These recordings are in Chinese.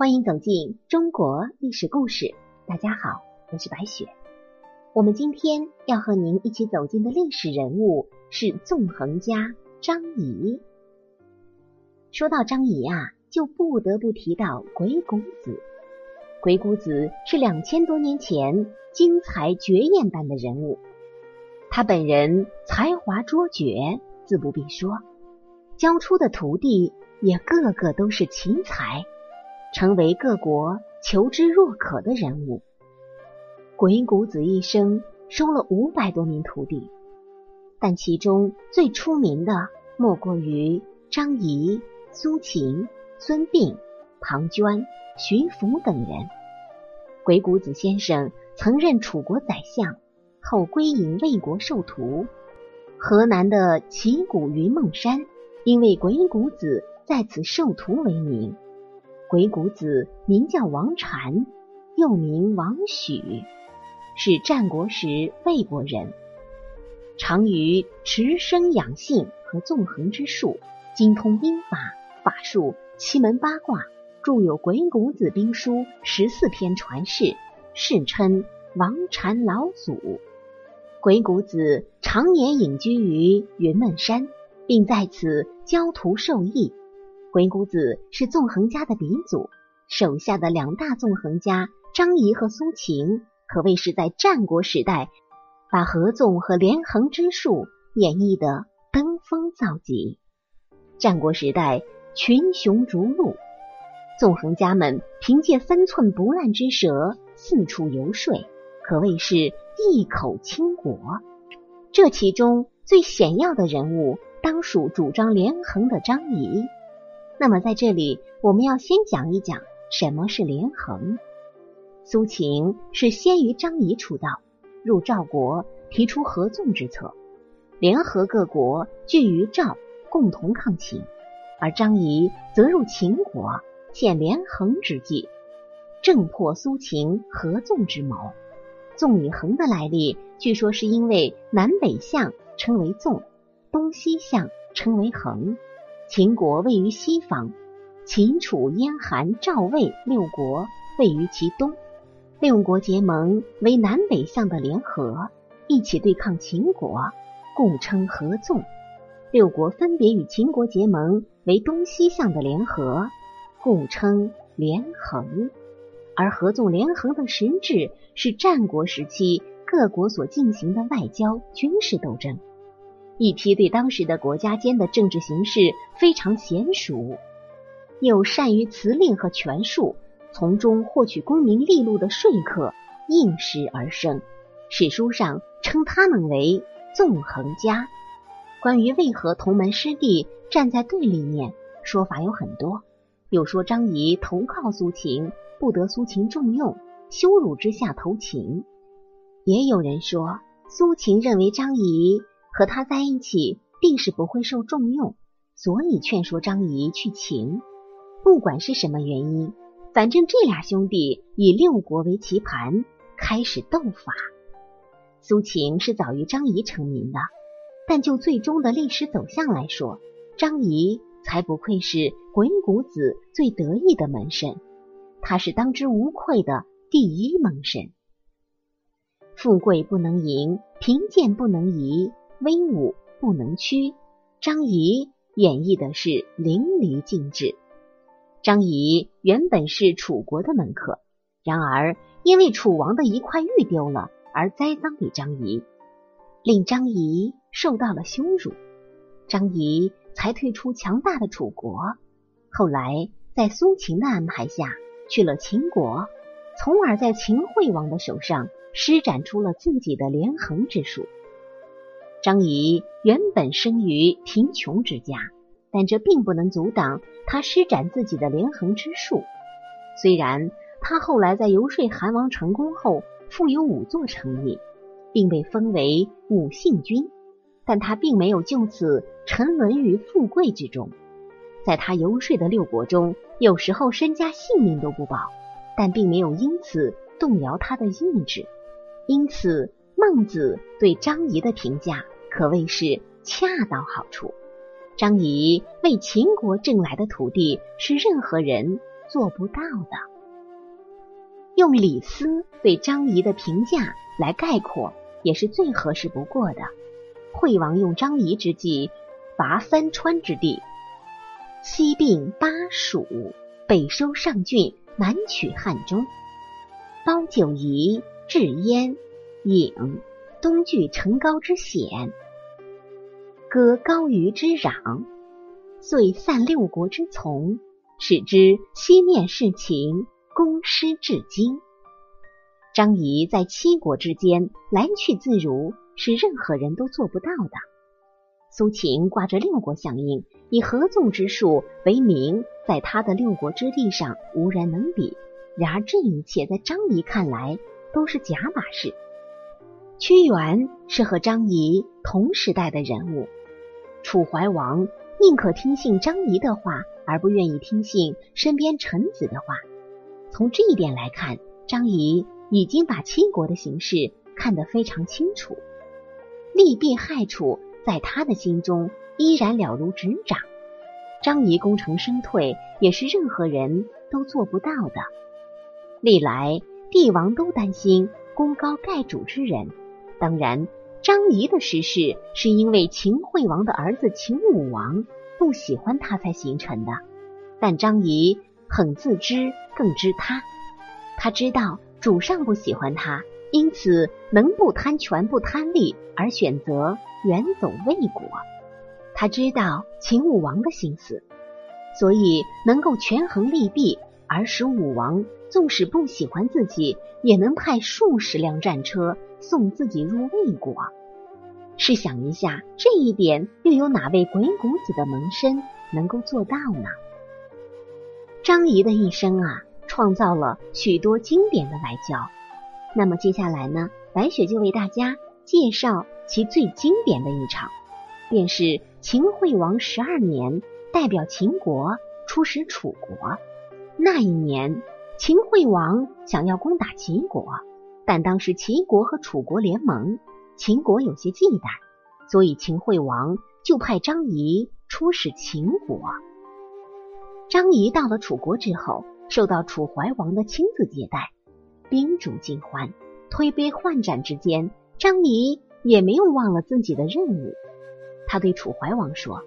欢迎走进中国历史故事。大家好，我是白雪。我们今天要和您一起走进的历史人物是纵横家张仪。说到张仪啊，就不得不提到鬼谷子。鬼谷子是两千多年前精彩绝艳般的人物，他本人才华卓绝，自不必说，教出的徒弟也个个都是奇才，成为各国求之若渴的人物。鬼谷子一生收了五百多名徒弟，但其中最出名的莫过于张仪、苏秦、孙膑、庞涓。徐福等人，鬼谷子先生曾任楚国宰相，后归隐魏国授徒。河南的齐谷云梦山，因为鬼谷子在此授徒为名。鬼谷子名叫王禅，又名王许，是战国时魏国人，长于持生养性和纵横之术，精通兵法、法术、奇门八卦。著有《鬼谷子兵书》十四篇传世，世称王禅老祖。鬼谷子常年隐居于云梦山，并在此教徒授艺。鬼谷子是纵横家的鼻祖，手下的两大纵横家张仪和苏秦，可谓是在战国时代把合纵和连横之术演绎的登峰造极。战国时代群雄逐鹿。纵横家们凭借三寸不烂之舌四处游说，可谓是一口倾国。这其中最显要的人物，当属主张连横的张仪。那么在这里，我们要先讲一讲什么是连横。苏秦是先于张仪出道，入赵国提出合纵之策，联合各国聚于赵，共同抗秦；而张仪则入秦国。现连横之计，正破苏秦合纵之谋。纵与横的来历，据说是因为南北向称为纵，东西向称为横。秦国位于西方，秦、楚、燕、韩、赵、魏六国位于其东，六国结盟为南北向的联合，一起对抗秦国，共称合纵。六国分别与秦国结盟为东西向的联合。共称连横，而合纵连横的实质是战国时期各国所进行的外交军事斗争。一批对当时的国家间的政治形势非常娴熟，又善于辞令和权术，从中获取功名利禄的说客应时而生。史书上称他们为纵横家。关于为何同门师弟站在对立面，说法有很多。有说张仪投靠苏秦，不得苏秦重用，羞辱之下投秦；也有人说苏秦认为张仪和他在一起定是不会受重用，所以劝说张仪去秦。不管是什么原因，反正这俩兄弟以六国为棋盘，开始斗法。苏秦是早于张仪成名的，但就最终的历史走向来说，张仪。才不愧是鬼谷子最得意的门生，他是当之无愧的第一门神。富贵不能淫，贫贱不能移，威武不能屈。张仪演绎的是淋漓尽致。张仪原本是楚国的门客，然而因为楚王的一块玉丢了而栽赃给张仪，令张仪受到了羞辱。张仪。才退出强大的楚国，后来在苏秦的安排下去了秦国，从而在秦惠王的手上施展出了自己的连横之术。张仪原本生于贫穷之家，但这并不能阻挡他施展自己的连横之术。虽然他后来在游说韩王成功后，富有五座城邑，并被封为五姓君。但他并没有就此沉沦于富贵之中，在他游说的六国中，有时候身家性命都不保，但并没有因此动摇他的意志。因此，孟子对张仪的评价可谓是恰到好处。张仪为秦国挣来的土地是任何人做不到的。用李斯对张仪的评价来概括，也是最合适不过的。惠王用张仪之计，伐三川之地，西并巴蜀，北收上郡，南取汉中，包九夷，制燕、影，东据成高之险，割高虞之壤，遂散六国之从，使之西面事秦，攻师至今。张仪在七国之间来去自如。是任何人都做不到的。苏秦挂着六国相印，以合纵之术为名，在他的六国之地上无人能比。然而这一切在张仪看来都是假把式。屈原是和张仪同时代的人物，楚怀王宁可听信张仪的话，而不愿意听信身边臣子的话。从这一点来看，张仪已经把七国的形势看得非常清楚。利弊害处，在他的心中依然了如指掌。张仪功成身退，也是任何人都做不到的。历来帝王都担心功高盖主之人，当然，张仪的失势是因为秦惠王的儿子秦武王不喜欢他才形成的。但张仪很自知，更知他，他知道主上不喜欢他。因此，能不贪权不贪利而选择远走魏国。他知道秦武王的心思，所以能够权衡利弊，而使武王纵使不喜欢自己，也能派数十辆战车送自己入魏国。试想一下，这一点又有哪位鬼谷子的门生能够做到呢？张仪的一生啊，创造了许多经典的外交。那么接下来呢，白雪就为大家介绍其最经典的一场，便是秦惠王十二年，代表秦国出使楚国。那一年，秦惠王想要攻打齐国，但当时齐国和楚国联盟，秦国有些忌惮，所以秦惠王就派张仪出使秦国。张仪到了楚国之后，受到楚怀王的亲自接待。宾主尽欢，推杯换盏之间，张仪也没有忘了自己的任务。他对楚怀王说：“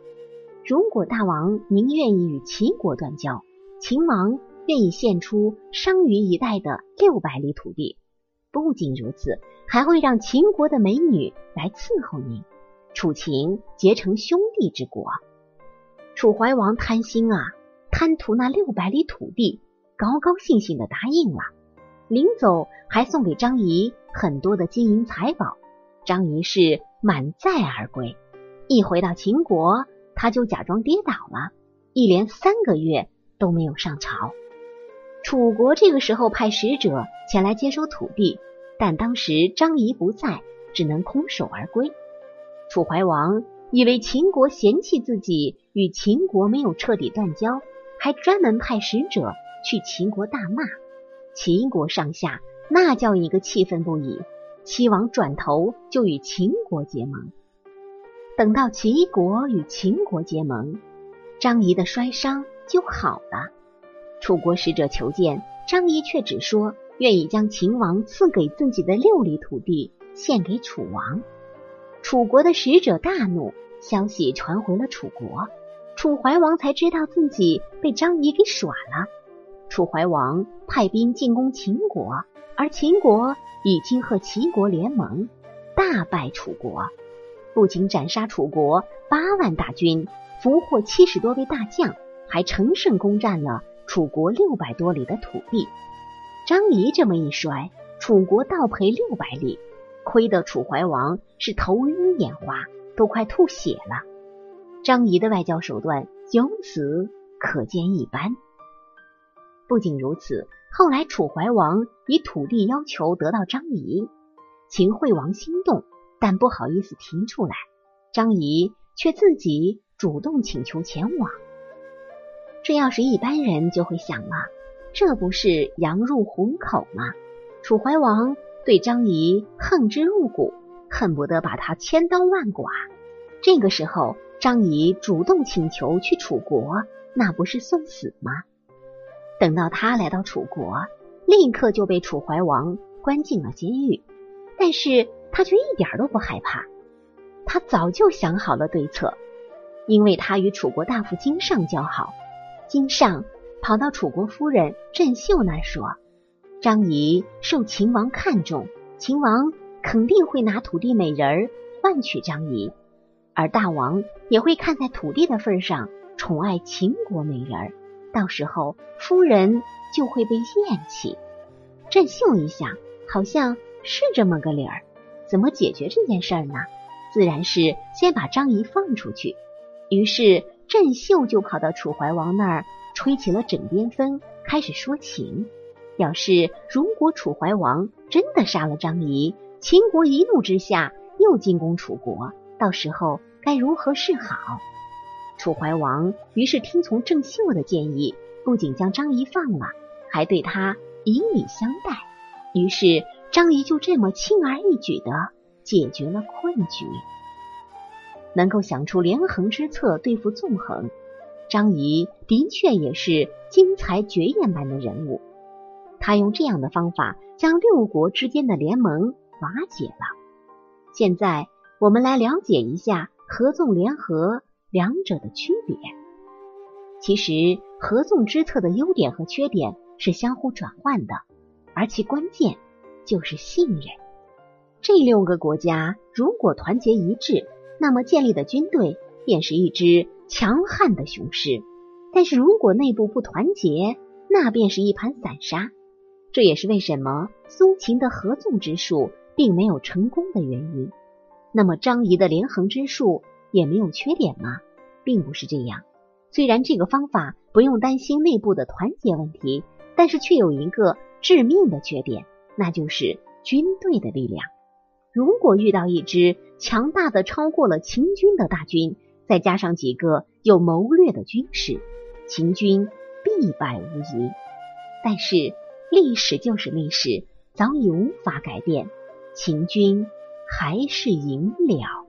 如果大王您愿意与齐国断交，秦王愿意献出商於一带的六百里土地。不仅如此，还会让秦国的美女来伺候您，楚秦结成兄弟之国。”楚怀王贪心啊，贪图那六百里土地，高高兴兴的答应了。临走还送给张仪很多的金银财宝，张仪是满载而归。一回到秦国，他就假装跌倒了，一连三个月都没有上朝。楚国这个时候派使者前来接收土地，但当时张仪不在，只能空手而归。楚怀王以为秦国嫌弃自己与秦国没有彻底断交，还专门派使者去秦国大骂。秦国上下那叫一个气愤不已，齐王转头就与秦国结盟。等到齐国与秦国结盟，张仪的摔伤就好了。楚国使者求见，张仪却只说愿意将秦王赐给自己的六里土地献给楚王。楚国的使者大怒，消息传回了楚国，楚怀王才知道自己被张仪给耍了。楚怀王派兵进攻秦国，而秦国已经和齐国联盟，大败楚国，不仅斩杀楚国八万大军，俘获七十多位大将，还乘胜攻占了楚国六百多里的土地。张仪这么一摔，楚国倒赔六百里，亏得楚怀王是头晕眼花，都快吐血了。张仪的外交手段由此可见一斑。不仅如此，后来楚怀王以土地要求得到张仪，秦惠王心动，但不好意思提出来，张仪却自己主动请求前往。这要是一般人就会想了，这不是羊入虎口吗？楚怀王对张仪恨之入骨，恨不得把他千刀万剐。这个时候，张仪主动请求去楚国，那不是送死吗？等到他来到楚国，立刻就被楚怀王关进了监狱。但是他却一点都不害怕，他早就想好了对策，因为他与楚国大夫经上交好。金上跑到楚国夫人郑袖那说：“张仪受秦王看重，秦王肯定会拿土地美人儿换取张仪，而大王也会看在土地的份上宠爱秦国美人儿。到时候夫人就会被厌弃。”郑袖一想，好像。是这么个理儿，怎么解决这件事儿呢？自然是先把张仪放出去。于是郑袖就跑到楚怀王那儿，吹起了枕边风，开始说情，表示如果楚怀王真的杀了张仪，秦国一怒之下又进攻楚国，到时候该如何是好？楚怀王于是听从郑袖的建议，不仅将张仪放了，还对他以礼相待。于是。张仪就这么轻而易举的解决了困局，能够想出连横之策对付纵横，张仪的确也是惊才绝艳般的人物。他用这样的方法将六国之间的联盟瓦解了。现在我们来了解一下合纵联合两者的区别。其实合纵之策的优点和缺点是相互转换的，而其关键。就是信任。这六个国家如果团结一致，那么建立的军队便是一支强悍的雄狮；但是如果内部不团结，那便是一盘散沙。这也是为什么苏秦的合纵之术并没有成功的原因。那么张仪的连横之术也没有缺点吗？并不是这样。虽然这个方法不用担心内部的团结问题，但是却有一个致命的缺点。那就是军队的力量。如果遇到一支强大的超过了秦军的大军，再加上几个有谋略的军士，秦军必败无疑。但是历史就是历史，早已无法改变，秦军还是赢了。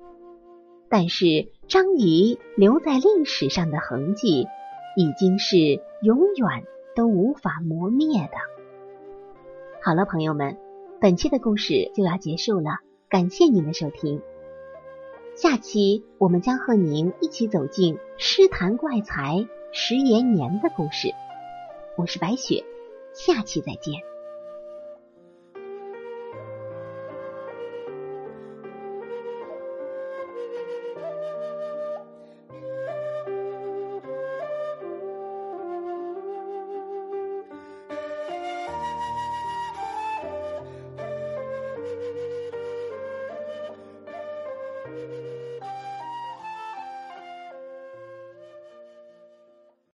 但是张仪留在历史上的痕迹，已经是永远都无法磨灭的。好了，朋友们，本期的故事就要结束了，感谢您的收听。下期我们将和您一起走进诗坛怪才石延年的故事。我是白雪，下期再见。